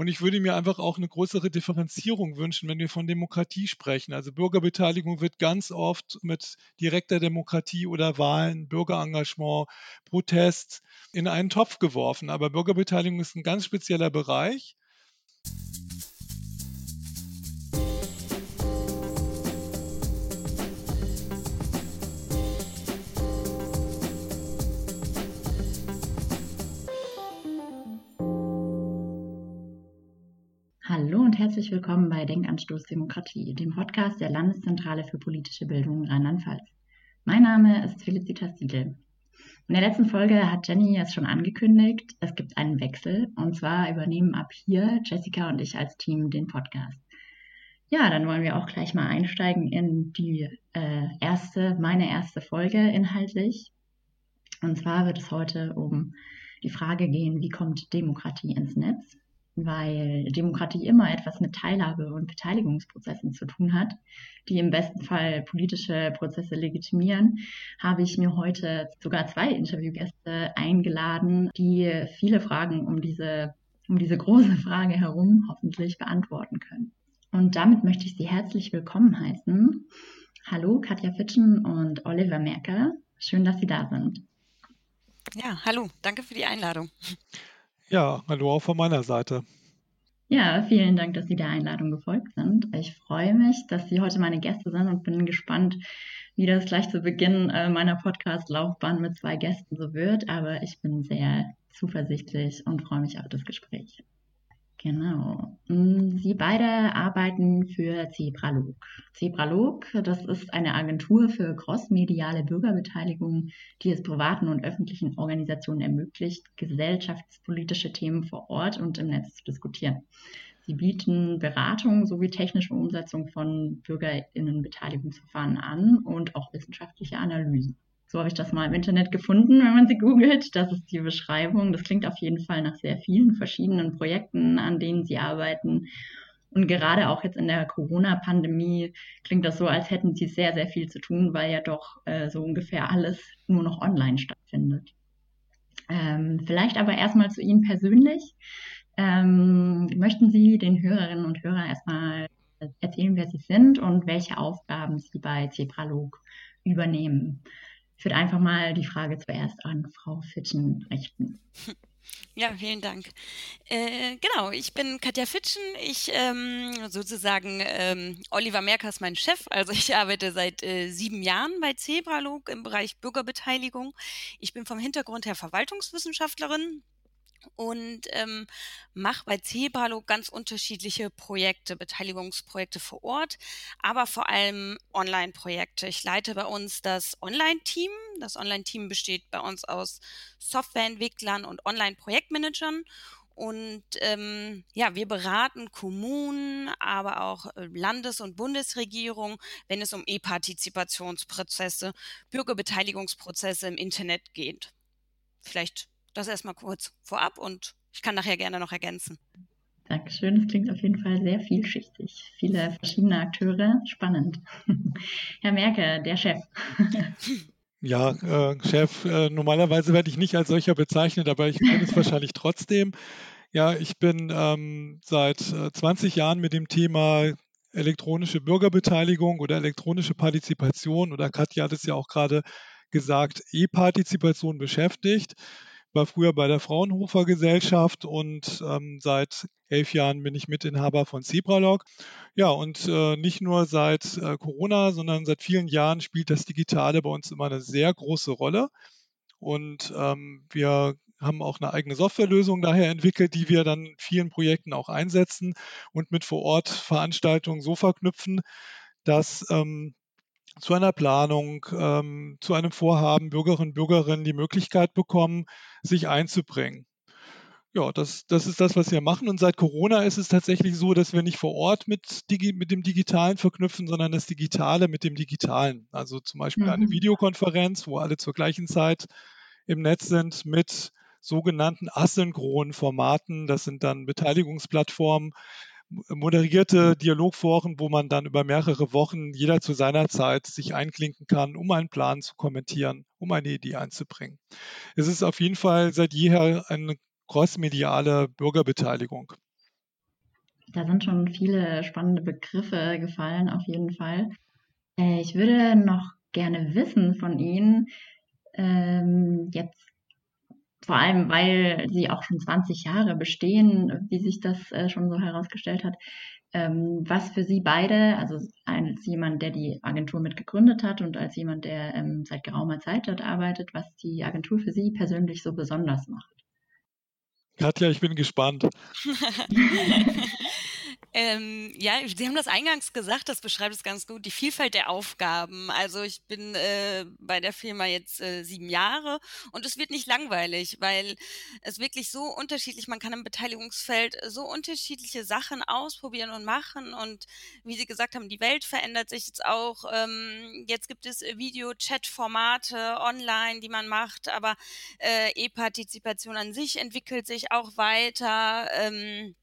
Und ich würde mir einfach auch eine größere Differenzierung wünschen, wenn wir von Demokratie sprechen. Also Bürgerbeteiligung wird ganz oft mit direkter Demokratie oder Wahlen, Bürgerengagement, Protest in einen Topf geworfen. Aber Bürgerbeteiligung ist ein ganz spezieller Bereich. Herzlich willkommen bei Denkanstoß Demokratie, dem Podcast der Landeszentrale für politische Bildung Rheinland-Pfalz. Mein Name ist Felicitas Siegel. In der letzten Folge hat Jenny es schon angekündigt, es gibt einen Wechsel und zwar übernehmen ab hier Jessica und ich als Team den Podcast. Ja, dann wollen wir auch gleich mal einsteigen in die äh, erste, meine erste Folge inhaltlich. Und zwar wird es heute um die Frage gehen, wie kommt Demokratie ins Netz? Weil Demokratie immer etwas mit Teilhabe und Beteiligungsprozessen zu tun hat, die im besten Fall politische Prozesse legitimieren, habe ich mir heute sogar zwei Interviewgäste eingeladen, die viele Fragen um diese, um diese große Frage herum hoffentlich beantworten können. Und damit möchte ich Sie herzlich willkommen heißen. Hallo, Katja Fitschen und Oliver Merker. Schön, dass Sie da sind. Ja, hallo, danke für die Einladung. Ja, hallo auch von meiner Seite. Ja, vielen Dank, dass Sie der Einladung gefolgt sind. Ich freue mich, dass Sie heute meine Gäste sind und bin gespannt, wie das gleich zu Beginn äh, meiner Podcast-Laufbahn mit zwei Gästen so wird. Aber ich bin sehr zuversichtlich und freue mich auf das Gespräch. Genau. Mm, Sie beide arbeiten für Zebralog. Zebralog, das ist eine Agentur für crossmediale Bürgerbeteiligung, die es privaten und öffentlichen Organisationen ermöglicht, gesellschaftspolitische Themen vor Ort und im Netz zu diskutieren. Sie bieten Beratung sowie technische Umsetzung von Bürgerinnenbeteiligungsverfahren an und auch wissenschaftliche Analysen. So habe ich das mal im Internet gefunden, wenn man sie googelt. Das ist die Beschreibung. Das klingt auf jeden Fall nach sehr vielen verschiedenen Projekten, an denen sie arbeiten. Und gerade auch jetzt in der Corona-Pandemie klingt das so, als hätten sie sehr, sehr viel zu tun, weil ja doch äh, so ungefähr alles nur noch online stattfindet. Ähm, vielleicht aber erstmal zu Ihnen persönlich. Ähm, möchten Sie den Hörerinnen und Hörern erstmal erzählen, wer Sie sind und welche Aufgaben Sie bei Zebralog übernehmen? Ich würde einfach mal die Frage zuerst an Frau Fitschen richten. Ja, vielen Dank. Äh, genau, ich bin Katja Fitschen. Ich ähm, sozusagen ähm, Oliver Merker ist mein Chef. Also ich arbeite seit äh, sieben Jahren bei Zebralog im Bereich Bürgerbeteiligung. Ich bin vom Hintergrund her Verwaltungswissenschaftlerin und ähm, mache bei Zebralo ganz unterschiedliche Projekte, Beteiligungsprojekte vor Ort, aber vor allem Online-Projekte. Ich leite bei uns das Online-Team. Das Online-Team besteht bei uns aus Softwareentwicklern und Online-Projektmanagern. Und ähm, ja, wir beraten Kommunen, aber auch äh, Landes- und Bundesregierung, wenn es um E-Partizipationsprozesse, Bürgerbeteiligungsprozesse im Internet geht. Vielleicht das erstmal kurz vorab und ich kann nachher gerne noch ergänzen. Dankeschön, das klingt auf jeden Fall sehr vielschichtig. Viele verschiedene Akteure, spannend. Herr Merke, der Chef. Ja, äh, Chef, äh, normalerweise werde ich nicht als solcher bezeichnet, aber ich bin es wahrscheinlich trotzdem. Ja, ich bin ähm, seit äh, 20 Jahren mit dem Thema elektronische Bürgerbeteiligung oder elektronische Partizipation oder Katja hat es ja auch gerade gesagt, E-Partizipation beschäftigt war früher bei der Fraunhofer Gesellschaft und ähm, seit elf Jahren bin ich Mitinhaber von Zebralog. Ja, und äh, nicht nur seit äh, Corona, sondern seit vielen Jahren spielt das Digitale bei uns immer eine sehr große Rolle. Und ähm, wir haben auch eine eigene Softwarelösung daher entwickelt, die wir dann vielen Projekten auch einsetzen und mit vor Ort Veranstaltungen so verknüpfen, dass ähm, zu einer Planung, ähm, zu einem Vorhaben Bürgerinnen und Bürger die Möglichkeit bekommen, sich einzubringen. Ja, das, das ist das, was wir machen. Und seit Corona ist es tatsächlich so, dass wir nicht vor Ort mit, Digi mit dem Digitalen verknüpfen, sondern das Digitale mit dem Digitalen. Also zum Beispiel mhm. eine Videokonferenz, wo alle zur gleichen Zeit im Netz sind mit sogenannten asynchronen Formaten. Das sind dann Beteiligungsplattformen, moderierte Dialogforen, wo man dann über mehrere Wochen jeder zu seiner Zeit sich einklinken kann, um einen Plan zu kommentieren, um eine Idee einzubringen. Es ist auf jeden Fall seit jeher eine crossmediale Bürgerbeteiligung. da sind schon viele spannende Begriffe gefallen, auf jeden Fall. Äh, ich würde noch gerne wissen von Ihnen, ähm, jetzt vor allem, weil Sie auch schon 20 Jahre bestehen, wie sich das äh, schon so herausgestellt hat, ähm, was für Sie beide, also als jemand, der die Agentur mitgegründet hat und als jemand, der ähm, seit geraumer Zeit dort arbeitet, was die Agentur für Sie persönlich so besonders macht. Katja, ich bin gespannt. Ähm, ja, Sie haben das eingangs gesagt, das beschreibt es ganz gut, die Vielfalt der Aufgaben. Also ich bin äh, bei der Firma jetzt äh, sieben Jahre und es wird nicht langweilig, weil es wirklich so unterschiedlich, man kann im Beteiligungsfeld so unterschiedliche Sachen ausprobieren und machen und wie Sie gesagt haben, die Welt verändert sich jetzt auch. Ähm, jetzt gibt es Video-Chat-Formate online, die man macht, aber äh, E-Partizipation an sich entwickelt sich auch weiter. Ähm,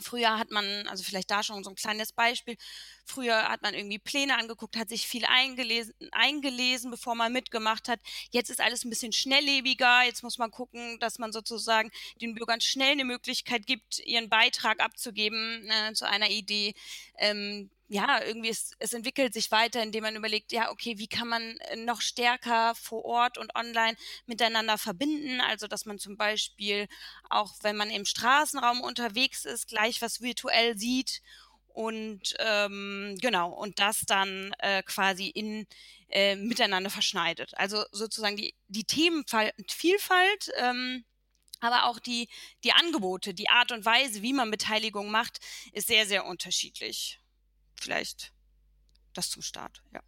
Früher hat man, also vielleicht da schon so ein kleines Beispiel, früher hat man irgendwie Pläne angeguckt, hat sich viel eingelesen, eingelesen, bevor man mitgemacht hat. Jetzt ist alles ein bisschen schnelllebiger. Jetzt muss man gucken, dass man sozusagen den Bürgern schnell eine Möglichkeit gibt, ihren Beitrag abzugeben äh, zu einer Idee. Ähm, ja, irgendwie es, es entwickelt sich weiter, indem man überlegt, ja, okay, wie kann man äh, noch stärker vor Ort und online miteinander verbinden? Also, dass man zum Beispiel auch, wenn man im Straßenraum unterwegs ist, gleich was virtuell sieht und ähm, genau und das dann äh, quasi in äh, miteinander verschneidet. Also sozusagen die die Themenvielfalt. Ähm, aber auch die, die Angebote, die Art und Weise, wie man Beteiligung macht, ist sehr, sehr unterschiedlich vielleicht das zum Start, ja.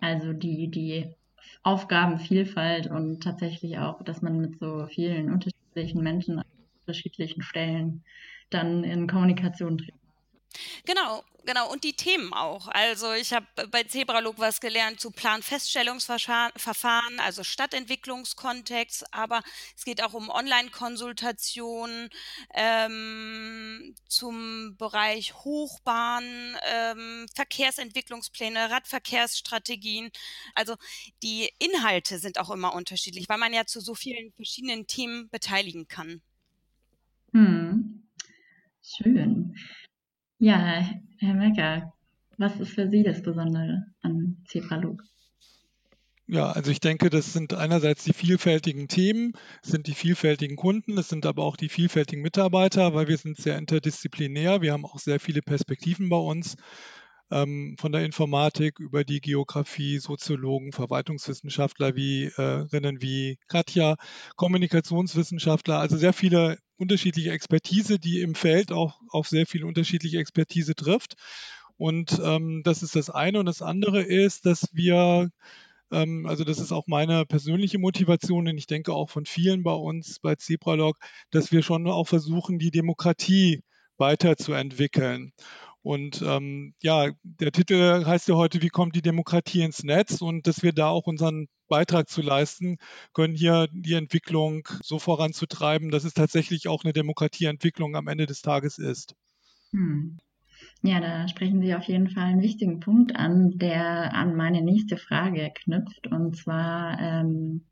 Also die, die Aufgabenvielfalt und tatsächlich auch, dass man mit so vielen unterschiedlichen Menschen an unterschiedlichen Stellen dann in Kommunikation tritt. Genau, genau. Und die Themen auch. Also ich habe bei Zebralog was gelernt zu Planfeststellungsverfahren, also Stadtentwicklungskontext, aber es geht auch um Online-Konsultationen ähm, zum Bereich Hochbahn, ähm, Verkehrsentwicklungspläne, Radverkehrsstrategien. Also die Inhalte sind auch immer unterschiedlich, weil man ja zu so vielen verschiedenen Themen beteiligen kann. Hm. Schön. Ja, Herr Mecker, was ist für Sie das Besondere an Zebralog? Ja, also ich denke, das sind einerseits die vielfältigen Themen, sind die vielfältigen Kunden, es sind aber auch die vielfältigen Mitarbeiter, weil wir sind sehr interdisziplinär. Wir haben auch sehr viele Perspektiven bei uns ähm, von der Informatik über die Geografie, Soziologen, Verwaltungswissenschaftler wie äh, Rinnen wie Katja, Kommunikationswissenschaftler, also sehr viele unterschiedliche Expertise, die im Feld auch auf sehr viel unterschiedliche Expertise trifft. Und ähm, das ist das eine. Und das andere ist, dass wir ähm, also das ist auch meine persönliche Motivation und ich denke auch von vielen bei uns bei Zebralog, dass wir schon auch versuchen, die Demokratie weiterzuentwickeln. Und ähm, ja, der Titel heißt ja heute, wie kommt die Demokratie ins Netz? Und dass wir da auch unseren Beitrag zu leisten können, hier die Entwicklung so voranzutreiben, dass es tatsächlich auch eine Demokratieentwicklung am Ende des Tages ist. Hm. Ja, da sprechen Sie auf jeden Fall einen wichtigen Punkt an, der an meine nächste Frage knüpft. Und zwar, ähm,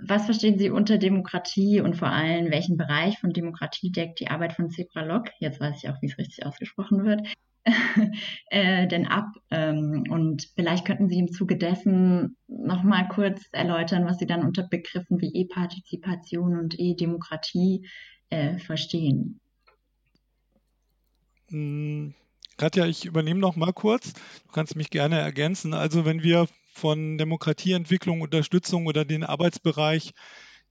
was verstehen Sie unter Demokratie und vor allem, welchen Bereich von Demokratie deckt die Arbeit von Zebralog, jetzt weiß ich auch, wie es richtig ausgesprochen wird, äh, denn ab? Ähm, und vielleicht könnten Sie im Zuge dessen nochmal kurz erläutern, was Sie dann unter Begriffen wie E-Partizipation und E-Demokratie äh, verstehen. Hm, Katja, ich übernehme noch mal kurz. Du kannst mich gerne ergänzen. Also wenn wir von Demokratieentwicklung, Unterstützung oder den Arbeitsbereich,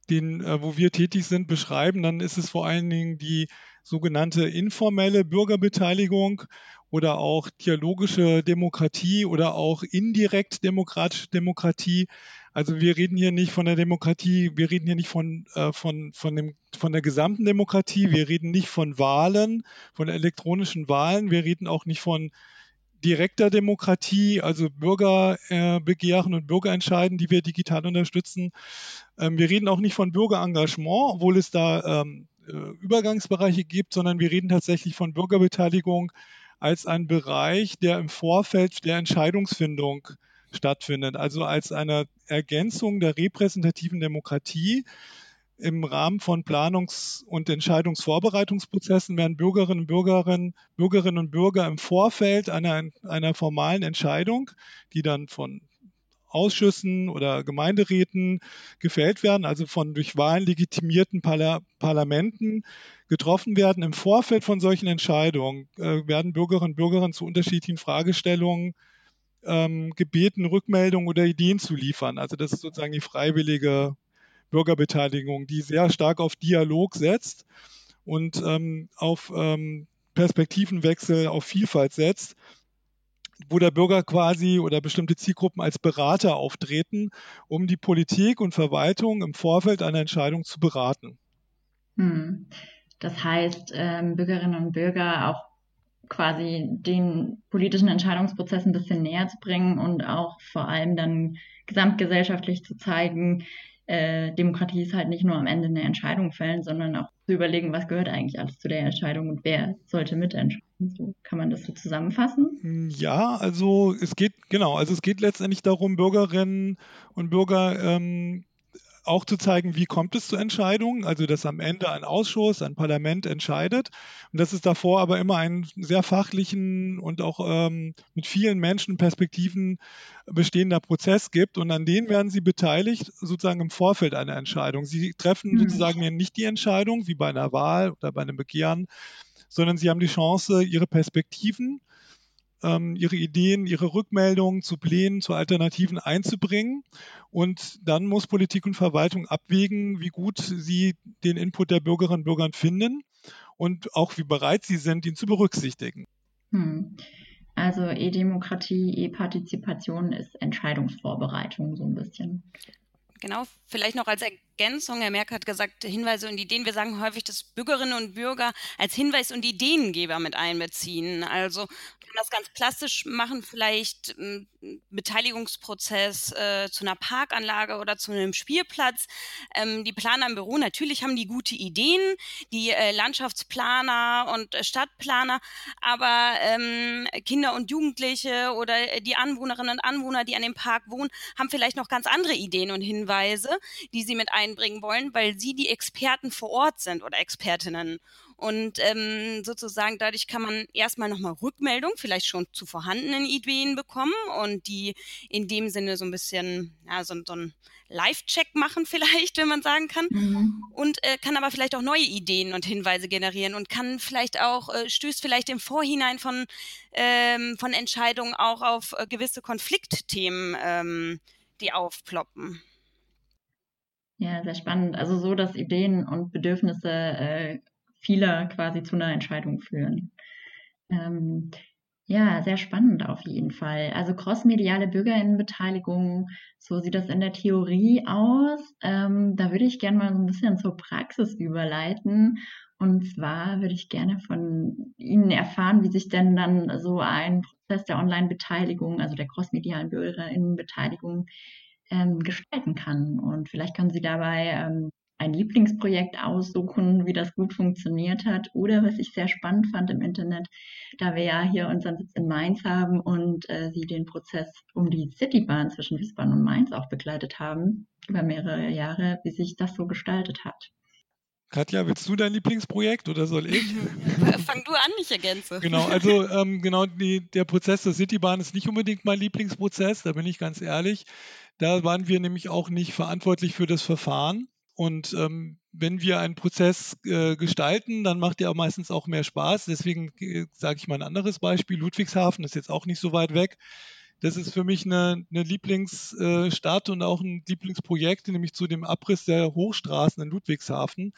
den, äh, wo wir tätig sind, beschreiben, dann ist es vor allen Dingen die sogenannte informelle Bürgerbeteiligung oder auch dialogische Demokratie oder auch indirekt demokratische Demokratie. Also wir reden hier nicht von der Demokratie, wir reden hier nicht von, äh, von, von, dem, von der gesamten Demokratie, wir reden nicht von Wahlen, von elektronischen Wahlen, wir reden auch nicht von direkter Demokratie, also Bürgerbegehren und Bürgerentscheiden, die wir digital unterstützen. Ähm, wir reden auch nicht von Bürgerengagement, obwohl es da ähm, äh, Übergangsbereiche gibt, sondern wir reden tatsächlich von Bürgerbeteiligung als ein Bereich, der im Vorfeld der Entscheidungsfindung stattfindet, also als eine Ergänzung der repräsentativen Demokratie, im Rahmen von Planungs- und Entscheidungsvorbereitungsprozessen werden Bürgerinnen und Bürger, Bürgerinnen und Bürger im Vorfeld einer, einer formalen Entscheidung, die dann von Ausschüssen oder Gemeinderäten gefällt werden, also von durch Wahlen legitimierten Parla Parlamenten getroffen werden. Im Vorfeld von solchen Entscheidungen äh, werden Bürgerinnen und Bürger zu unterschiedlichen Fragestellungen ähm, gebeten, Rückmeldungen oder Ideen zu liefern. Also das ist sozusagen die freiwillige Bürgerbeteiligung, die sehr stark auf Dialog setzt und ähm, auf ähm, Perspektivenwechsel, auf Vielfalt setzt, wo der Bürger quasi oder bestimmte Zielgruppen als Berater auftreten, um die Politik und Verwaltung im Vorfeld einer Entscheidung zu beraten. Hm. Das heißt, ähm, Bürgerinnen und Bürger auch quasi den politischen Entscheidungsprozess ein bisschen näher zu bringen und auch vor allem dann gesamtgesellschaftlich zu zeigen, äh, Demokratie ist halt nicht nur am Ende eine Entscheidung fällen, sondern auch zu überlegen, was gehört eigentlich alles zu der Entscheidung und wer sollte mitentscheiden. So kann man das so zusammenfassen? Ja, also es geht, genau, also es geht letztendlich darum, Bürgerinnen und Bürger ähm, auch zu zeigen, wie kommt es zu Entscheidungen, also dass am Ende ein Ausschuss, ein Parlament entscheidet und dass es davor aber immer einen sehr fachlichen und auch ähm, mit vielen Menschenperspektiven bestehender Prozess gibt und an denen werden sie beteiligt, sozusagen im Vorfeld einer Entscheidung. Sie treffen mhm. sozusagen nicht die Entscheidung wie bei einer Wahl oder bei einem Begehren, sondern sie haben die Chance, ihre Perspektiven ähm, ihre Ideen, ihre Rückmeldungen zu Plänen, zu Alternativen einzubringen. Und dann muss Politik und Verwaltung abwägen, wie gut sie den Input der Bürgerinnen und Bürger finden und auch wie bereit sie sind, ihn zu berücksichtigen. Hm. Also E-Demokratie, E-Partizipation ist Entscheidungsvorbereitung so ein bisschen. Genau, vielleicht noch als Ergänzung, Herr Merck hat gesagt, Hinweise und Ideen. Wir sagen häufig, dass Bürgerinnen und Bürger als Hinweis- und Ideengeber mit einbeziehen. Also kann das ganz plastisch machen, vielleicht einen hm, Beteiligungsprozess äh, zu einer Parkanlage oder zu einem Spielplatz. Ähm, die Planer im Büro, natürlich haben die gute Ideen, die äh, Landschaftsplaner und äh, Stadtplaner, aber ähm, Kinder und Jugendliche oder die Anwohnerinnen und Anwohner, die an dem Park wohnen, haben vielleicht noch ganz andere Ideen und Hinweise, die sie mit einbringen wollen, weil sie die Experten vor Ort sind oder Expertinnen. Und ähm, sozusagen dadurch kann man erstmal nochmal Rückmeldung, vielleicht schon zu vorhandenen Ideen bekommen und die in dem Sinne so ein bisschen, ja, so, so ein Live-Check machen vielleicht, wenn man sagen kann. Mhm. Und äh, kann aber vielleicht auch neue Ideen und Hinweise generieren und kann vielleicht auch, äh, stößt vielleicht im Vorhinein von, ähm, von Entscheidungen auch auf äh, gewisse Konfliktthemen, ähm, die aufploppen. Ja, sehr spannend. Also so, dass Ideen und Bedürfnisse äh, vieler quasi zu einer Entscheidung führen. Ähm, ja, sehr spannend auf jeden Fall. Also crossmediale Bürgerinnenbeteiligung, so sieht das in der Theorie aus. Ähm, da würde ich gerne mal so ein bisschen zur Praxis überleiten. Und zwar würde ich gerne von Ihnen erfahren, wie sich denn dann so ein Prozess der Online-Beteiligung, also der crossmedialen Bürgerinnenbeteiligung, ähm, gestalten kann. Und vielleicht können Sie dabei ähm, ein Lieblingsprojekt aussuchen, wie das gut funktioniert hat. Oder was ich sehr spannend fand im Internet, da wir ja hier unseren Sitz in Mainz haben und äh, Sie den Prozess um die Citybahn zwischen Wiesbaden und Mainz auch begleitet haben, über mehrere Jahre, wie sich das so gestaltet hat. Katja, willst du dein Lieblingsprojekt oder soll ich? Fang du an, ich ergänze. Genau, also ähm, genau die, der Prozess der Citybahn ist nicht unbedingt mein Lieblingsprozess, da bin ich ganz ehrlich. Da waren wir nämlich auch nicht verantwortlich für das Verfahren. Und ähm, wenn wir einen Prozess äh, gestalten, dann macht der auch meistens auch mehr Spaß. Deswegen äh, sage ich mal ein anderes Beispiel. Ludwigshafen ist jetzt auch nicht so weit weg. Das ist für mich eine, eine Lieblingsstadt und auch ein Lieblingsprojekt, nämlich zu dem Abriss der Hochstraßen in Ludwigshafen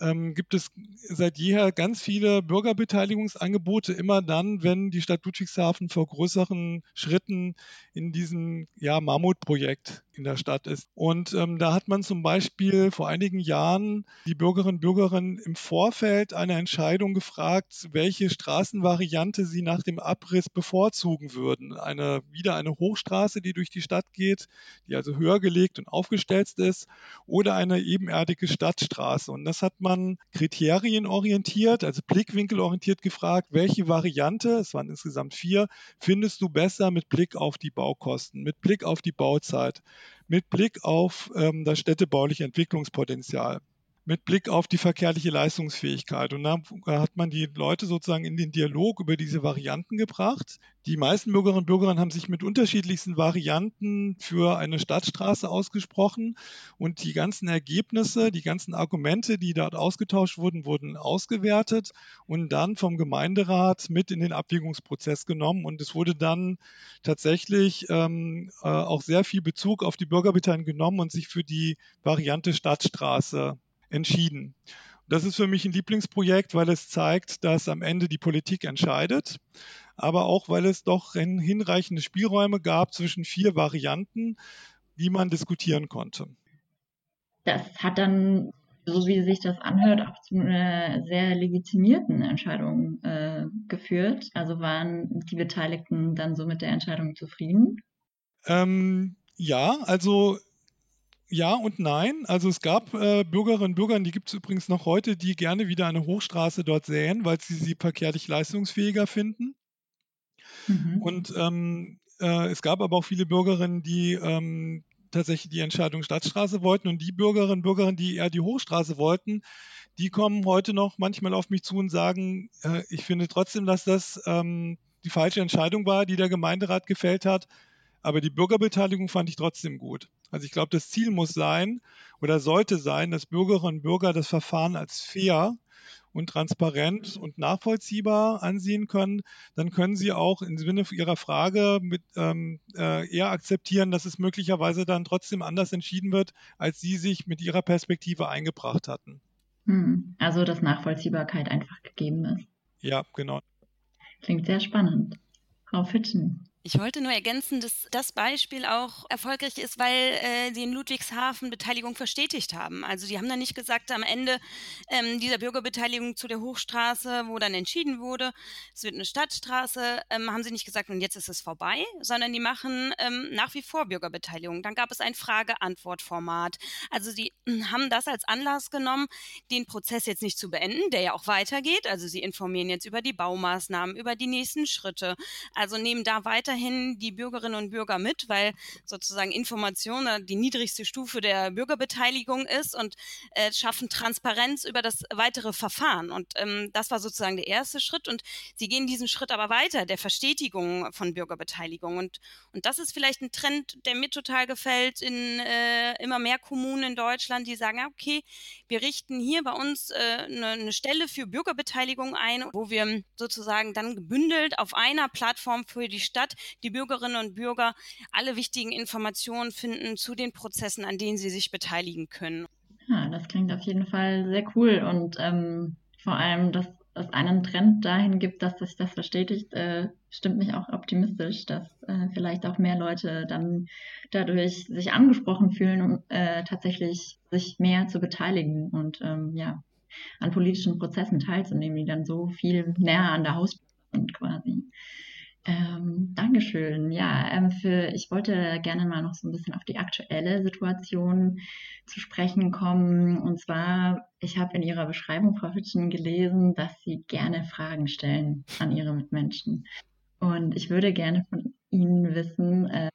ähm, gibt es seit jeher ganz viele Bürgerbeteiligungsangebote, immer dann, wenn die Stadt Ludwigshafen vor größeren Schritten in diesem ja, Mammutprojekt in der Stadt ist. Und ähm, da hat man zum Beispiel vor einigen Jahren die Bürgerinnen und Bürger im Vorfeld einer Entscheidung gefragt, welche Straßenvariante sie nach dem Abriss bevorzugen würden. Eine, wieder eine Hochstraße, die durch die Stadt geht, die also höher gelegt und aufgestelzt ist, oder eine ebenerdige Stadtstraße. Und das hat man kriterienorientiert, also blickwinkelorientiert gefragt, welche Variante, es waren insgesamt vier, findest du besser mit Blick auf die Baukosten, mit Blick auf die Bauzeit. Mit Blick auf ähm, das städtebauliche Entwicklungspotenzial mit Blick auf die verkehrliche Leistungsfähigkeit. Und da hat man die Leute sozusagen in den Dialog über diese Varianten gebracht. Die meisten Bürgerinnen und Bürger haben sich mit unterschiedlichsten Varianten für eine Stadtstraße ausgesprochen und die ganzen Ergebnisse, die ganzen Argumente, die dort ausgetauscht wurden, wurden ausgewertet und dann vom Gemeinderat mit in den Abwägungsprozess genommen. Und es wurde dann tatsächlich ähm, äh, auch sehr viel Bezug auf die Bürgerbeteiligung genommen und sich für die Variante Stadtstraße entschieden. Das ist für mich ein Lieblingsprojekt, weil es zeigt, dass am Ende die Politik entscheidet, aber auch weil es doch hinreichende Spielräume gab zwischen vier Varianten, die man diskutieren konnte. Das hat dann, so wie sich das anhört, auch zu einer sehr legitimierten Entscheidung äh, geführt. Also waren die Beteiligten dann so mit der Entscheidung zufrieden? Ähm, ja, also ja und nein. Also es gab äh, Bürgerinnen und Bürger, die gibt es übrigens noch heute, die gerne wieder eine Hochstraße dort säen, weil sie sie verkehrlich leistungsfähiger finden. Mhm. Und ähm, äh, es gab aber auch viele Bürgerinnen, die ähm, tatsächlich die Entscheidung Stadtstraße wollten und die Bürgerinnen und Bürger, die eher die Hochstraße wollten, die kommen heute noch manchmal auf mich zu und sagen, äh, ich finde trotzdem, dass das ähm, die falsche Entscheidung war, die der Gemeinderat gefällt hat, aber die Bürgerbeteiligung fand ich trotzdem gut. Also ich glaube, das Ziel muss sein oder sollte sein, dass Bürgerinnen und Bürger das Verfahren als fair und transparent und nachvollziehbar ansehen können, dann können sie auch im Sinne ihrer Frage mit, ähm, äh, eher akzeptieren, dass es möglicherweise dann trotzdem anders entschieden wird, als sie sich mit ihrer Perspektive eingebracht hatten. Hm, also dass Nachvollziehbarkeit einfach gegeben ist. Ja, genau. Klingt sehr spannend. Frau Fitschen. Ich wollte nur ergänzen, dass das Beispiel auch erfolgreich ist, weil äh, sie in Ludwigshafen Beteiligung verstetigt haben. Also die haben dann nicht gesagt, am Ende ähm, dieser Bürgerbeteiligung zu der Hochstraße, wo dann entschieden wurde, es wird eine Stadtstraße, ähm, haben sie nicht gesagt, und jetzt ist es vorbei, sondern die machen ähm, nach wie vor Bürgerbeteiligung. Dann gab es ein Frage-Antwort-Format. Also sie haben das als Anlass genommen, den Prozess jetzt nicht zu beenden, der ja auch weitergeht. Also sie informieren jetzt über die Baumaßnahmen, über die nächsten Schritte. Also nehmen da weiter weiterhin die Bürgerinnen und Bürger mit, weil sozusagen Information die niedrigste Stufe der Bürgerbeteiligung ist und äh, schaffen Transparenz über das weitere Verfahren. Und ähm, das war sozusagen der erste Schritt. Und sie gehen diesen Schritt aber weiter, der Verstetigung von Bürgerbeteiligung. Und, und das ist vielleicht ein Trend, der mir total gefällt in äh, immer mehr Kommunen in Deutschland, die sagen, okay, wir richten hier bei uns äh, eine, eine Stelle für Bürgerbeteiligung ein, wo wir sozusagen dann gebündelt auf einer Plattform für die Stadt die Bürgerinnen und Bürger alle wichtigen Informationen finden zu den Prozessen, an denen sie sich beteiligen können. Ja, das klingt auf jeden Fall sehr cool und ähm, vor allem, dass es einen Trend dahin gibt, dass sich das verstetigt, äh, stimmt mich auch optimistisch, dass äh, vielleicht auch mehr Leute dann dadurch sich angesprochen fühlen, um äh, tatsächlich sich mehr zu beteiligen und ähm, ja, an politischen Prozessen teilzunehmen, die dann so viel näher an der Haus sind quasi. Ähm, Dankeschön. Ja, ähm, für, ich wollte gerne mal noch so ein bisschen auf die aktuelle Situation zu sprechen kommen. Und zwar, ich habe in Ihrer Beschreibung, Frau Fitschen, gelesen, dass Sie gerne Fragen stellen an Ihre Mitmenschen. Und ich würde gerne von Ihnen wissen, äh,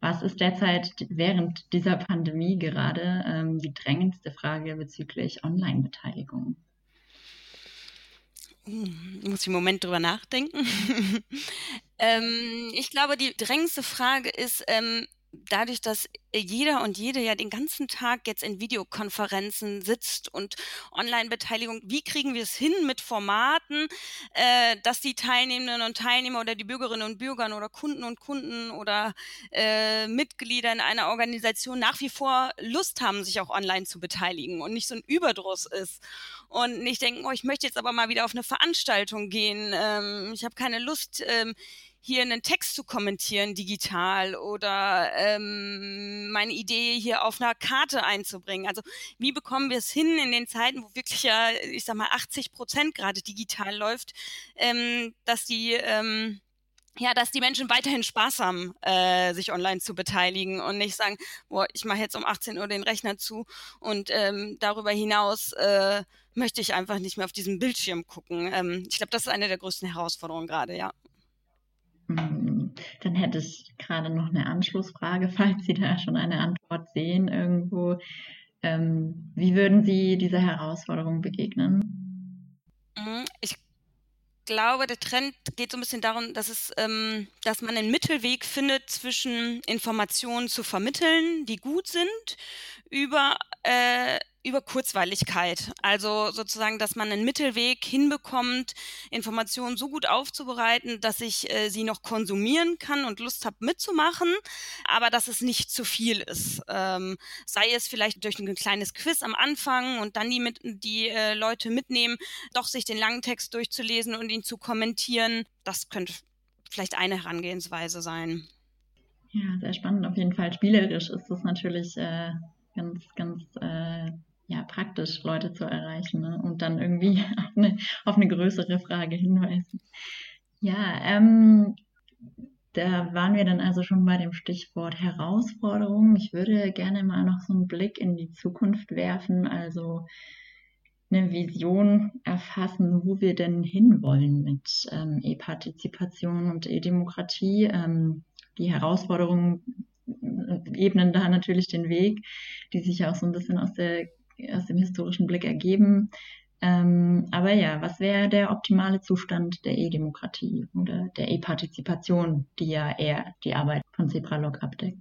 was ist derzeit während dieser Pandemie gerade ähm, die drängendste Frage bezüglich Online-Beteiligung? Muss ich einen Moment drüber nachdenken. ähm, ich glaube, die drängendste Frage ist, ähm, dadurch, dass jeder und jede ja den ganzen Tag jetzt in Videokonferenzen sitzt und Online-Beteiligung, wie kriegen wir es hin mit Formaten, äh, dass die Teilnehmenden und Teilnehmer oder die Bürgerinnen und Bürger oder Kunden und Kunden oder äh, Mitglieder in einer Organisation nach wie vor Lust haben, sich auch online zu beteiligen und nicht so ein Überdruss ist und nicht denken, oh, ich möchte jetzt aber mal wieder auf eine Veranstaltung gehen, ähm, ich habe keine Lust, ähm, hier einen Text zu kommentieren digital oder ähm, meine Idee hier auf einer Karte einzubringen. Also wie bekommen wir es hin in den Zeiten, wo wirklich ja, ich sag mal, 80 Prozent gerade digital läuft, ähm, dass die ähm, ja, dass die Menschen weiterhin Spaß haben, äh, sich online zu beteiligen und nicht sagen, boah, ich mache jetzt um 18 Uhr den Rechner zu und ähm, darüber hinaus äh, möchte ich einfach nicht mehr auf diesem Bildschirm gucken. Ähm, ich glaube, das ist eine der größten Herausforderungen gerade, ja. Hm, Dann hätte ich gerade noch eine Anschlussfrage, falls Sie da schon eine Antwort sehen irgendwo. Ähm, wie würden Sie dieser Herausforderung begegnen? Mhm, ich glaube, der Trend geht so ein bisschen darum, dass es, ähm, dass man einen Mittelweg findet zwischen Informationen zu vermitteln, die gut sind, über äh, über Kurzweiligkeit. Also sozusagen, dass man einen Mittelweg hinbekommt, Informationen so gut aufzubereiten, dass ich äh, sie noch konsumieren kann und Lust habe mitzumachen, aber dass es nicht zu viel ist. Ähm, sei es vielleicht durch ein kleines Quiz am Anfang und dann die, mit, die äh, Leute mitnehmen, doch sich den langen Text durchzulesen und ihn zu kommentieren. Das könnte vielleicht eine Herangehensweise sein. Ja, sehr spannend. Auf jeden Fall spielerisch ist das natürlich äh, ganz, ganz äh, ja, praktisch, Leute zu erreichen ne? und dann irgendwie auf eine, auf eine größere Frage hinweisen. Ja, ähm, da waren wir dann also schon bei dem Stichwort Herausforderungen. Ich würde gerne mal noch so einen Blick in die Zukunft werfen, also eine Vision erfassen, wo wir denn hinwollen mit ähm, E-Partizipation und E-Demokratie. Ähm, die Herausforderungen ebnen da natürlich den Weg, die sich ja auch so ein bisschen aus der aus dem historischen Blick ergeben. Ähm, aber ja, was wäre der optimale Zustand der E-Demokratie oder der E-Partizipation, die ja eher die Arbeit von Zebralog abdeckt?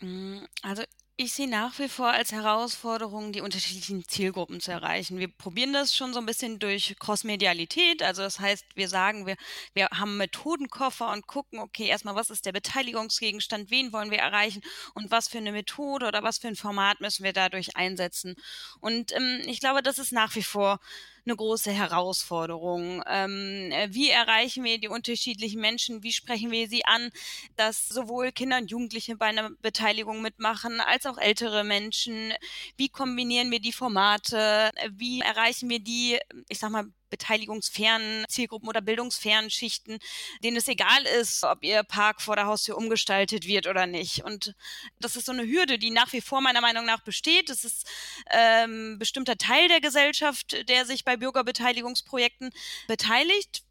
Mm, also ich sehe nach wie vor als Herausforderung, die unterschiedlichen Zielgruppen zu erreichen. Wir probieren das schon so ein bisschen durch Crossmedialität. Also das heißt, wir sagen, wir, wir haben Methodenkoffer und gucken, okay, erstmal, was ist der Beteiligungsgegenstand, wen wollen wir erreichen und was für eine Methode oder was für ein Format müssen wir dadurch einsetzen. Und ähm, ich glaube, das ist nach wie vor eine große Herausforderung. Ähm, äh, wie erreichen wir die unterschiedlichen Menschen? Wie sprechen wir sie an, dass sowohl Kinder und Jugendliche bei einer Beteiligung mitmachen, als auch ältere Menschen? Wie kombinieren wir die Formate? Wie erreichen wir die, ich sag mal, beteiligungsfernen Zielgruppen oder bildungsfernen Schichten, denen es egal ist, ob ihr Park vor der Haustür umgestaltet wird oder nicht. Und das ist so eine Hürde, die nach wie vor meiner Meinung nach besteht. Es ist ähm, bestimmter Teil der Gesellschaft, der sich bei Bürgerbeteiligungsprojekten beteiligt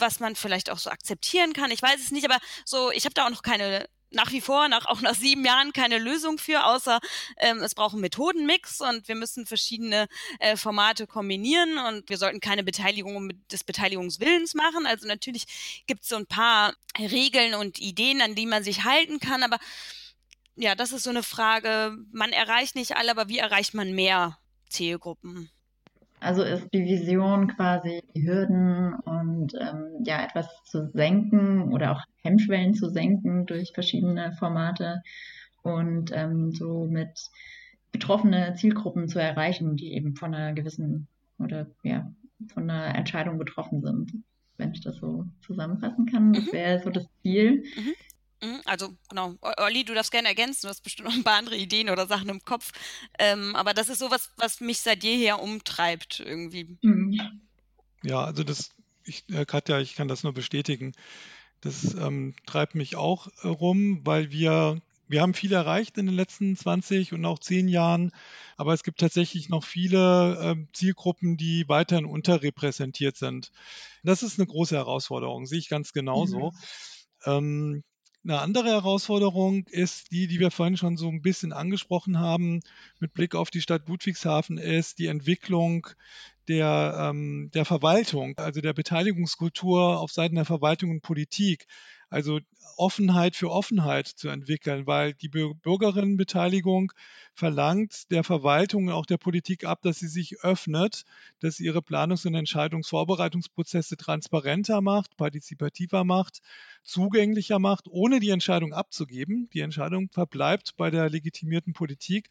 was man vielleicht auch so akzeptieren kann. Ich weiß es nicht, aber so, ich habe da auch noch keine nach wie vor, nach, auch nach sieben Jahren, keine Lösung für, außer ähm, es braucht einen Methodenmix und wir müssen verschiedene äh, Formate kombinieren und wir sollten keine Beteiligung des Beteiligungswillens machen. Also natürlich gibt es so ein paar Regeln und Ideen, an die man sich halten kann, aber ja, das ist so eine Frage, man erreicht nicht alle, aber wie erreicht man mehr Zielgruppen? Also ist die Vision quasi die Hürden und ähm, ja etwas zu senken oder auch Hemmschwellen zu senken durch verschiedene Formate und ähm, so mit betroffene Zielgruppen zu erreichen, die eben von einer gewissen oder ja von einer Entscheidung betroffen sind, wenn ich das so zusammenfassen kann. Das mhm. wäre so das Ziel. Mhm. Mhm, also genau, Olli, du darfst gerne ergänzen, du hast bestimmt noch ein paar andere Ideen oder Sachen im Kopf. Ähm, aber das ist sowas, was mich seit jeher umtreibt irgendwie. Mhm. Ja, also das, ich, äh, Katja, ich kann das nur bestätigen. Das ähm, treibt mich auch äh, rum, weil wir, wir haben viel erreicht in den letzten 20 und auch 10 Jahren, aber es gibt tatsächlich noch viele äh, Zielgruppen, die weiterhin unterrepräsentiert sind. Das ist eine große Herausforderung, sehe ich ganz genauso. Mhm. Ähm, eine andere Herausforderung ist die, die wir vorhin schon so ein bisschen angesprochen haben, mit Blick auf die Stadt Ludwigshafen, ist die Entwicklung der, ähm, der Verwaltung, also der Beteiligungskultur auf Seiten der Verwaltung und Politik. Also Offenheit für Offenheit zu entwickeln, weil die Bürgerinnenbeteiligung verlangt der Verwaltung und auch der Politik ab, dass sie sich öffnet, dass sie ihre Planungs- und Entscheidungsvorbereitungsprozesse transparenter macht, partizipativer macht, zugänglicher macht, ohne die Entscheidung abzugeben. Die Entscheidung verbleibt bei der legitimierten Politik.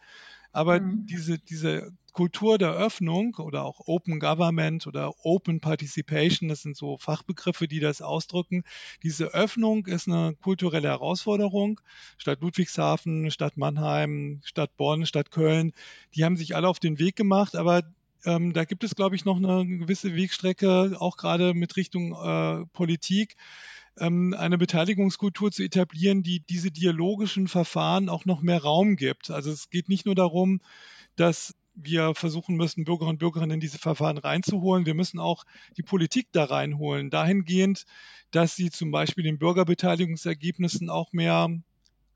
Aber mhm. diese, diese Kultur der Öffnung oder auch Open Government oder Open Participation, das sind so Fachbegriffe, die das ausdrücken. Diese Öffnung ist eine kulturelle Herausforderung. Stadt Ludwigshafen, Stadt Mannheim, Stadt Bonn, Stadt Köln, die haben sich alle auf den Weg gemacht, aber ähm, da gibt es, glaube ich, noch eine gewisse Wegstrecke, auch gerade mit Richtung äh, Politik ähm, eine Beteiligungskultur zu etablieren, die diese dialogischen Verfahren auch noch mehr Raum gibt. Also es geht nicht nur darum, dass wir versuchen müssen, Bürgerinnen und Bürger in diese Verfahren reinzuholen. Wir müssen auch die Politik da reinholen, dahingehend, dass sie zum Beispiel den Bürgerbeteiligungsergebnissen auch mehr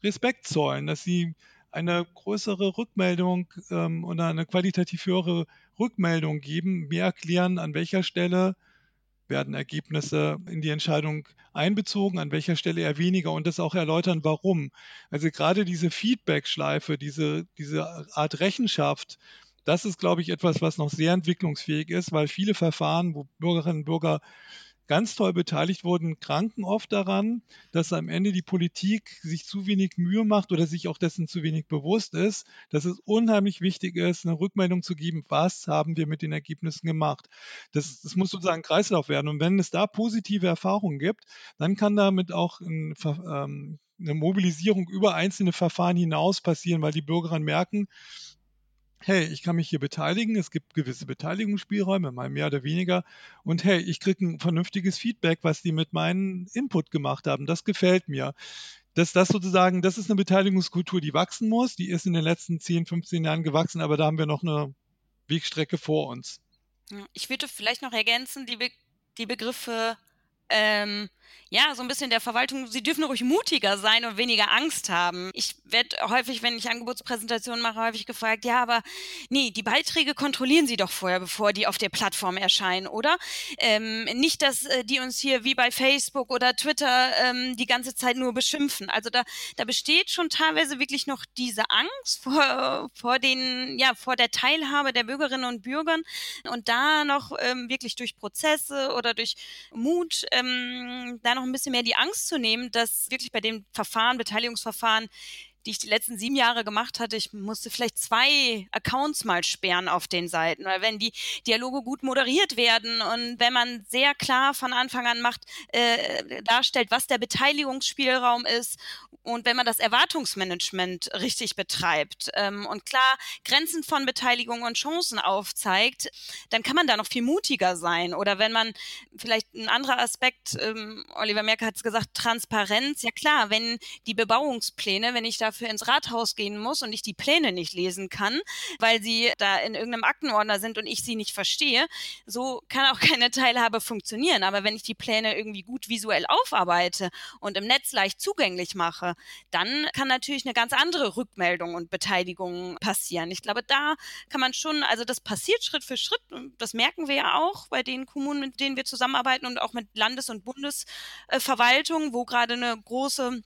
Respekt zollen, dass sie eine größere Rückmeldung ähm, oder eine qualitativ höhere Rückmeldung geben, mehr erklären, an welcher Stelle werden Ergebnisse in die Entscheidung einbezogen, an welcher Stelle eher weniger und das auch erläutern, warum. Also gerade diese Feedback-Schleife, diese, diese Art Rechenschaft, das ist, glaube ich, etwas, was noch sehr entwicklungsfähig ist, weil viele Verfahren, wo Bürgerinnen und Bürger ganz toll beteiligt wurden, kranken oft daran, dass am Ende die Politik sich zu wenig Mühe macht oder sich auch dessen zu wenig bewusst ist, dass es unheimlich wichtig ist, eine Rückmeldung zu geben, was haben wir mit den Ergebnissen gemacht. Das, das muss sozusagen ein Kreislauf werden. Und wenn es da positive Erfahrungen gibt, dann kann damit auch ein, ähm, eine Mobilisierung über einzelne Verfahren hinaus passieren, weil die Bürgerinnen merken, hey, ich kann mich hier beteiligen, es gibt gewisse Beteiligungsspielräume, mal mehr oder weniger. Und hey, ich kriege ein vernünftiges Feedback, was die mit meinem Input gemacht haben. Das gefällt mir. Dass das sozusagen, das ist eine Beteiligungskultur, die wachsen muss. Die ist in den letzten 10, 15 Jahren gewachsen, aber da haben wir noch eine Wegstrecke vor uns. Ich würde vielleicht noch ergänzen, die, Be die Begriffe ähm, ja, so ein bisschen der Verwaltung, sie dürfen ruhig mutiger sein und weniger Angst haben. Ich werde häufig, wenn ich Angebotspräsentationen mache, häufig gefragt, ja, aber nee, die Beiträge kontrollieren Sie doch vorher, bevor die auf der Plattform erscheinen, oder? Ähm, nicht, dass äh, die uns hier wie bei Facebook oder Twitter ähm, die ganze Zeit nur beschimpfen. Also da, da besteht schon teilweise wirklich noch diese Angst vor, vor den, ja, vor der Teilhabe der Bürgerinnen und Bürgern und da noch ähm, wirklich durch Prozesse oder durch Mut ähm, da noch ein bisschen mehr die Angst zu nehmen, dass wirklich bei den Verfahren, Beteiligungsverfahren, die ich die letzten sieben Jahre gemacht hatte, ich musste vielleicht zwei Accounts mal sperren auf den Seiten, weil wenn die Dialoge gut moderiert werden und wenn man sehr klar von Anfang an macht, äh, darstellt, was der Beteiligungsspielraum ist und wenn man das Erwartungsmanagement richtig betreibt ähm, und klar Grenzen von Beteiligung und Chancen aufzeigt, dann kann man da noch viel mutiger sein. Oder wenn man vielleicht ein anderer Aspekt, ähm, Oliver Merkel hat es gesagt, Transparenz. Ja klar, wenn die Bebauungspläne, wenn ich dafür ins Rathaus gehen muss und ich die Pläne nicht lesen kann, weil sie da in irgendeinem Aktenordner sind und ich sie nicht verstehe, so kann auch keine Teilhabe funktionieren. Aber wenn ich die Pläne irgendwie gut visuell aufarbeite und im Netz leicht zugänglich mache, dann kann natürlich eine ganz andere Rückmeldung und Beteiligung passieren. Ich glaube, da kann man schon, also das passiert Schritt für Schritt und das merken wir ja auch bei den Kommunen, mit denen wir zusammenarbeiten und auch mit Landes- und Bundesverwaltung, wo gerade eine große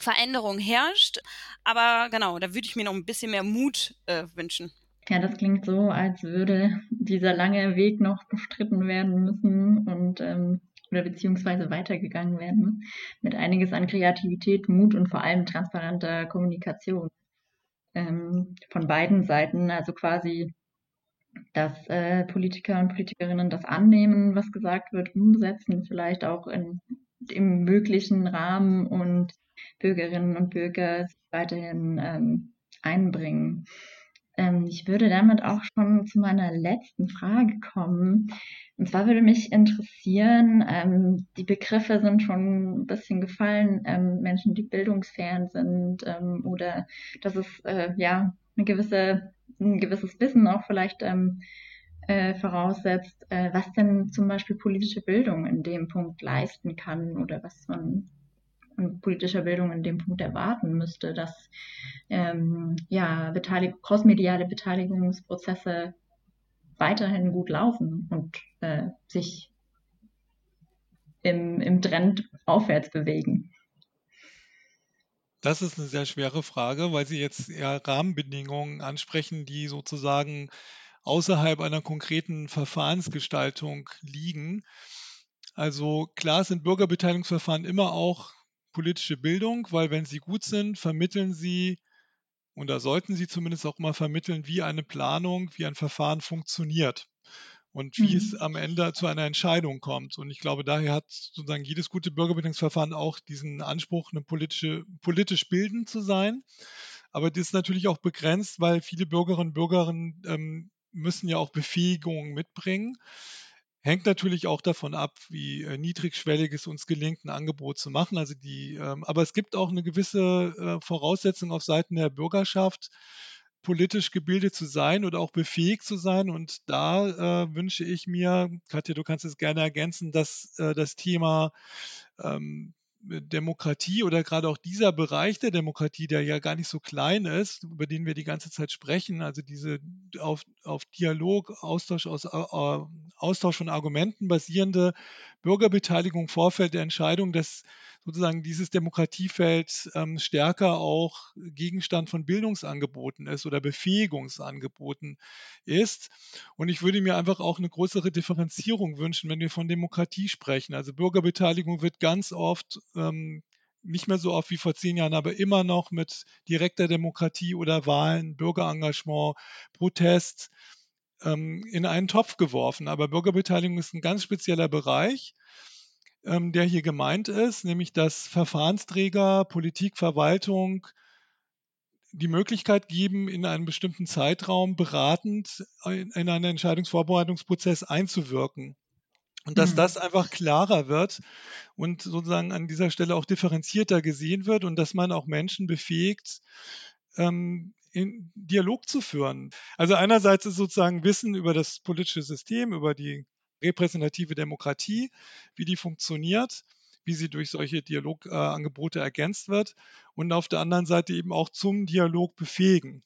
Veränderung herrscht. Aber genau, da würde ich mir noch ein bisschen mehr Mut äh, wünschen. Ja, das klingt so, als würde dieser lange Weg noch bestritten werden müssen und ähm, oder beziehungsweise weitergegangen werden mit einiges an Kreativität, Mut und vor allem transparenter Kommunikation ähm, von beiden Seiten. Also quasi, dass äh, Politiker und Politikerinnen das annehmen, was gesagt wird, umsetzen, vielleicht auch in, im möglichen Rahmen und Bürgerinnen und Bürger sich weiterhin ähm, einbringen. Ähm, ich würde damit auch schon zu meiner letzten Frage kommen. Und zwar würde mich interessieren, ähm, die Begriffe sind schon ein bisschen gefallen, ähm, Menschen, die bildungsfern sind ähm, oder dass es äh, ja eine gewisse, ein gewisses Wissen auch vielleicht ähm, äh, voraussetzt, äh, was denn zum Beispiel politische Bildung in dem Punkt leisten kann oder was man an politischer Bildung in dem Punkt erwarten müsste, dass ähm, ja, beteilig crossmediale Beteiligungsprozesse weiterhin gut laufen und äh, sich im, im Trend aufwärts bewegen? Das ist eine sehr schwere Frage, weil Sie jetzt eher Rahmenbedingungen ansprechen, die sozusagen außerhalb einer konkreten Verfahrensgestaltung liegen. Also klar sind Bürgerbeteiligungsverfahren immer auch politische Bildung, weil wenn sie gut sind, vermitteln sie und da sollten sie zumindest auch mal vermitteln, wie eine Planung, wie ein Verfahren funktioniert und wie mhm. es am Ende zu einer Entscheidung kommt. Und ich glaube, daher hat sozusagen jedes gute Bürgerbildungsverfahren auch diesen Anspruch, eine politische, politisch bildend zu sein. Aber das ist natürlich auch begrenzt, weil viele Bürgerinnen und Bürger ähm, müssen ja auch Befähigungen mitbringen. Hängt natürlich auch davon ab, wie äh, niedrigschwellig es uns gelingt, ein Angebot zu machen. Also die, ähm, aber es gibt auch eine gewisse äh, Voraussetzung auf Seiten der Bürgerschaft, politisch gebildet zu sein oder auch befähigt zu sein. Und da äh, wünsche ich mir, Katja, du kannst es gerne ergänzen, dass äh, das Thema ähm, Demokratie oder gerade auch dieser Bereich der Demokratie, der ja gar nicht so klein ist, über den wir die ganze Zeit sprechen, also diese auf, auf Dialog, Austausch, aus, äh, Austausch von Argumenten basierende Bürgerbeteiligung, Vorfeld der Entscheidung, dass sozusagen dieses Demokratiefeld ähm, stärker auch Gegenstand von Bildungsangeboten ist oder Befähigungsangeboten ist. Und ich würde mir einfach auch eine größere Differenzierung wünschen, wenn wir von Demokratie sprechen. Also Bürgerbeteiligung wird ganz oft ähm, nicht mehr so oft wie vor zehn Jahren, aber immer noch mit direkter Demokratie oder Wahlen, Bürgerengagement, Protest ähm, in einen Topf geworfen. Aber Bürgerbeteiligung ist ein ganz spezieller Bereich ähm, der hier gemeint ist, nämlich dass Verfahrensträger, Politik, Verwaltung die Möglichkeit geben, in einem bestimmten Zeitraum beratend in, in einen Entscheidungsvorbereitungsprozess einzuwirken. Und dass mhm. das einfach klarer wird und sozusagen an dieser Stelle auch differenzierter gesehen wird und dass man auch Menschen befähigt, ähm, in Dialog zu führen. Also einerseits ist sozusagen Wissen über das politische System, über die repräsentative Demokratie, wie die funktioniert, wie sie durch solche Dialogangebote äh, ergänzt wird und auf der anderen Seite eben auch zum Dialog befähigen.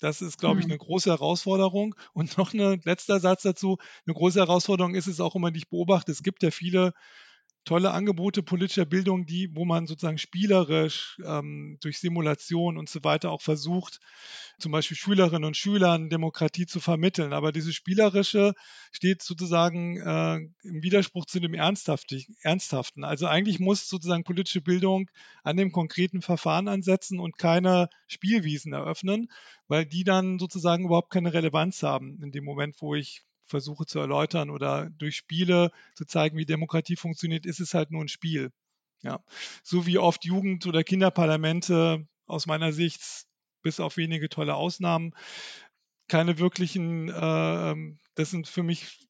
Das ist, glaube ich, mhm. eine große Herausforderung. Und noch ein letzter Satz dazu. Eine große Herausforderung ist es auch immer, die ich beobachte. Es gibt ja viele tolle Angebote politischer Bildung, die, wo man sozusagen spielerisch ähm, durch Simulation und so weiter auch versucht, zum Beispiel Schülerinnen und Schülern Demokratie zu vermitteln. Aber dieses Spielerische steht sozusagen äh, im Widerspruch zu dem Ernsthaften. Also eigentlich muss sozusagen politische Bildung an dem konkreten Verfahren ansetzen und keine Spielwiesen eröffnen, weil die dann sozusagen überhaupt keine Relevanz haben in dem Moment, wo ich versuche zu erläutern oder durch Spiele zu zeigen, wie Demokratie funktioniert, ist es halt nur ein Spiel. Ja. So wie oft Jugend- oder Kinderparlamente aus meiner Sicht, bis auf wenige tolle Ausnahmen, keine wirklichen, äh, ähm, das sind für mich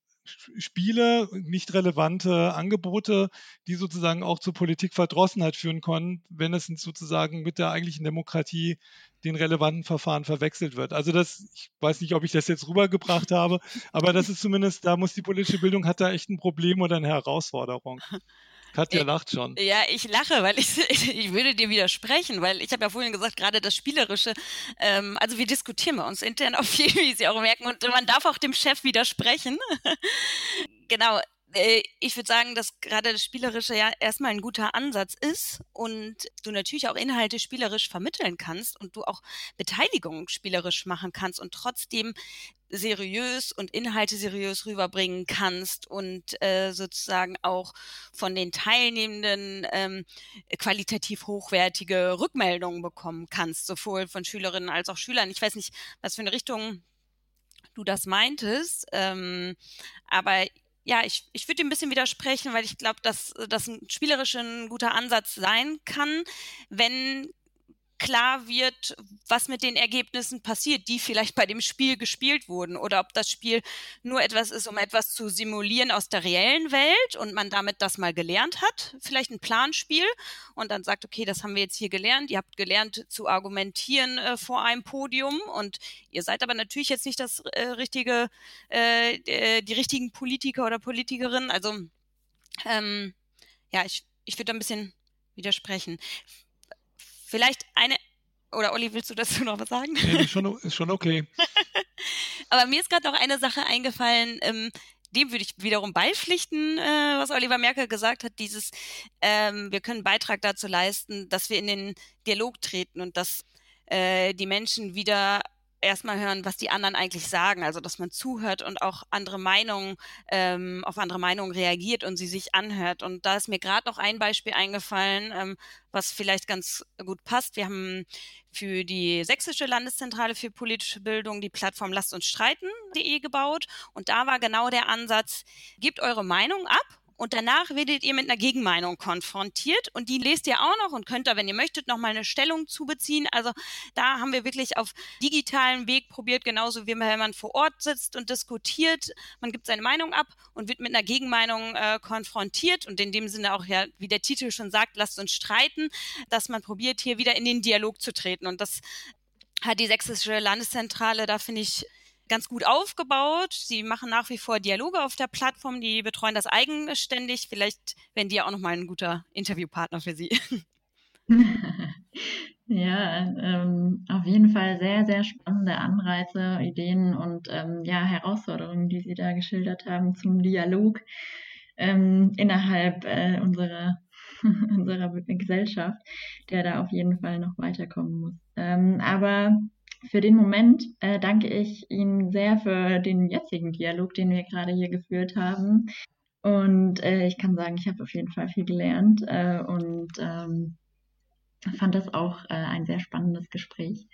Spiele, nicht relevante Angebote, die sozusagen auch zur Politikverdrossenheit führen können, wenn es sozusagen mit der eigentlichen Demokratie den relevanten Verfahren verwechselt wird. Also das, ich weiß nicht, ob ich das jetzt rübergebracht habe, aber das ist zumindest, da muss die politische Bildung, hat da echt ein Problem oder eine Herausforderung. Katja lacht schon. Ja, ich lache, weil ich, ich würde dir widersprechen, weil ich habe ja vorhin gesagt, gerade das Spielerische, ähm, also wir diskutieren bei uns intern auf viel, wie Sie auch merken, und man darf auch dem Chef widersprechen. genau, ich würde sagen, dass gerade das Spielerische ja erstmal ein guter Ansatz ist und du natürlich auch Inhalte spielerisch vermitteln kannst und du auch Beteiligung spielerisch machen kannst und trotzdem seriös und Inhalte seriös rüberbringen kannst und äh, sozusagen auch von den Teilnehmenden ähm, qualitativ hochwertige Rückmeldungen bekommen kannst, sowohl von Schülerinnen als auch Schülern. Ich weiß nicht, was für eine Richtung du das meintest, ähm, aber ja, ich, ich würde ein bisschen widersprechen, weil ich glaube, dass das ein spielerisch ein guter Ansatz sein kann, wenn klar wird, was mit den Ergebnissen passiert, die vielleicht bei dem Spiel gespielt wurden oder ob das Spiel nur etwas ist, um etwas zu simulieren aus der reellen Welt und man damit das mal gelernt hat, vielleicht ein Planspiel und dann sagt, okay, das haben wir jetzt hier gelernt, ihr habt gelernt zu argumentieren äh, vor einem Podium und ihr seid aber natürlich jetzt nicht das äh, richtige, äh, die richtigen Politiker oder Politikerinnen, also ähm, ja, ich, ich würde ein bisschen widersprechen. Vielleicht eine, oder Olli, willst du dazu noch was sagen? Nee, ist schon, ist schon okay. Aber mir ist gerade noch eine Sache eingefallen, ähm, dem würde ich wiederum beipflichten, äh, was Oliver Merkel gesagt hat, dieses, ähm, wir können Beitrag dazu leisten, dass wir in den Dialog treten und dass äh, die Menschen wieder erstmal hören, was die anderen eigentlich sagen, also dass man zuhört und auch andere Meinungen, ähm, auf andere Meinungen reagiert und sie sich anhört. Und da ist mir gerade noch ein Beispiel eingefallen, ähm, was vielleicht ganz gut passt. Wir haben für die Sächsische Landeszentrale für politische Bildung die Plattform Lasst uns streiten.de gebaut. Und da war genau der Ansatz, gebt eure Meinung ab und danach werdet ihr mit einer Gegenmeinung konfrontiert und die lest ihr auch noch und könnt da, wenn ihr möchtet, nochmal eine Stellung zu beziehen. Also da haben wir wirklich auf digitalen Weg probiert, genauso wie wenn man vor Ort sitzt und diskutiert. Man gibt seine Meinung ab und wird mit einer Gegenmeinung äh, konfrontiert und in dem Sinne auch ja, wie der Titel schon sagt, lasst uns streiten, dass man probiert, hier wieder in den Dialog zu treten und das hat die Sächsische Landeszentrale, da finde ich, ganz gut aufgebaut. Sie machen nach wie vor Dialoge auf der Plattform, die betreuen das eigenständig. Vielleicht wären die ja auch nochmal ein guter Interviewpartner für Sie. Ja, ähm, auf jeden Fall sehr, sehr spannende Anreize, Ideen und ähm, ja, Herausforderungen, die Sie da geschildert haben zum Dialog ähm, innerhalb äh, unserer, unserer Gesellschaft, der da auf jeden Fall noch weiterkommen muss. Ähm, aber für den Moment äh, danke ich Ihnen sehr für den jetzigen Dialog, den wir gerade hier geführt haben. Und äh, ich kann sagen, ich habe auf jeden Fall viel gelernt äh, und ähm, fand das auch äh, ein sehr spannendes Gespräch.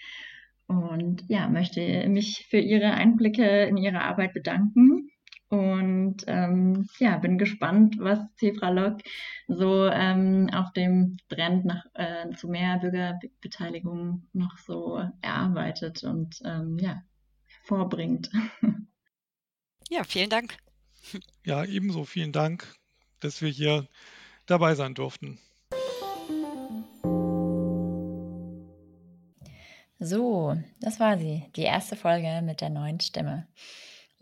Und ja, möchte mich für Ihre Einblicke in Ihre Arbeit bedanken. Und ähm, ja, bin gespannt, was Zebralog so ähm, auf dem Trend nach, äh, zu mehr Bürgerbeteiligung noch so erarbeitet und ähm, ja, vorbringt. Ja, vielen Dank. Ja, ebenso vielen Dank, dass wir hier dabei sein durften. So, das war sie, die erste Folge mit der neuen Stimme.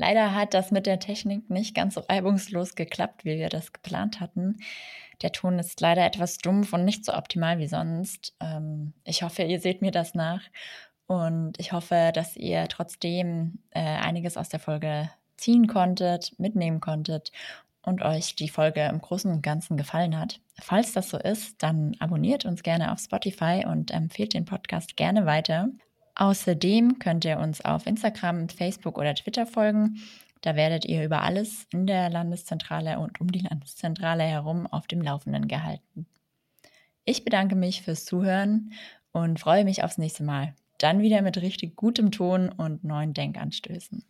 Leider hat das mit der Technik nicht ganz so reibungslos geklappt, wie wir das geplant hatten. Der Ton ist leider etwas dumpf und nicht so optimal wie sonst. Ähm, ich hoffe, ihr seht mir das nach und ich hoffe, dass ihr trotzdem äh, einiges aus der Folge ziehen konntet, mitnehmen konntet und euch die Folge im Großen und Ganzen gefallen hat. Falls das so ist, dann abonniert uns gerne auf Spotify und empfehlt den Podcast gerne weiter. Außerdem könnt ihr uns auf Instagram, Facebook oder Twitter folgen. Da werdet ihr über alles in der Landeszentrale und um die Landeszentrale herum auf dem Laufenden gehalten. Ich bedanke mich fürs Zuhören und freue mich aufs nächste Mal. Dann wieder mit richtig gutem Ton und neuen Denkanstößen.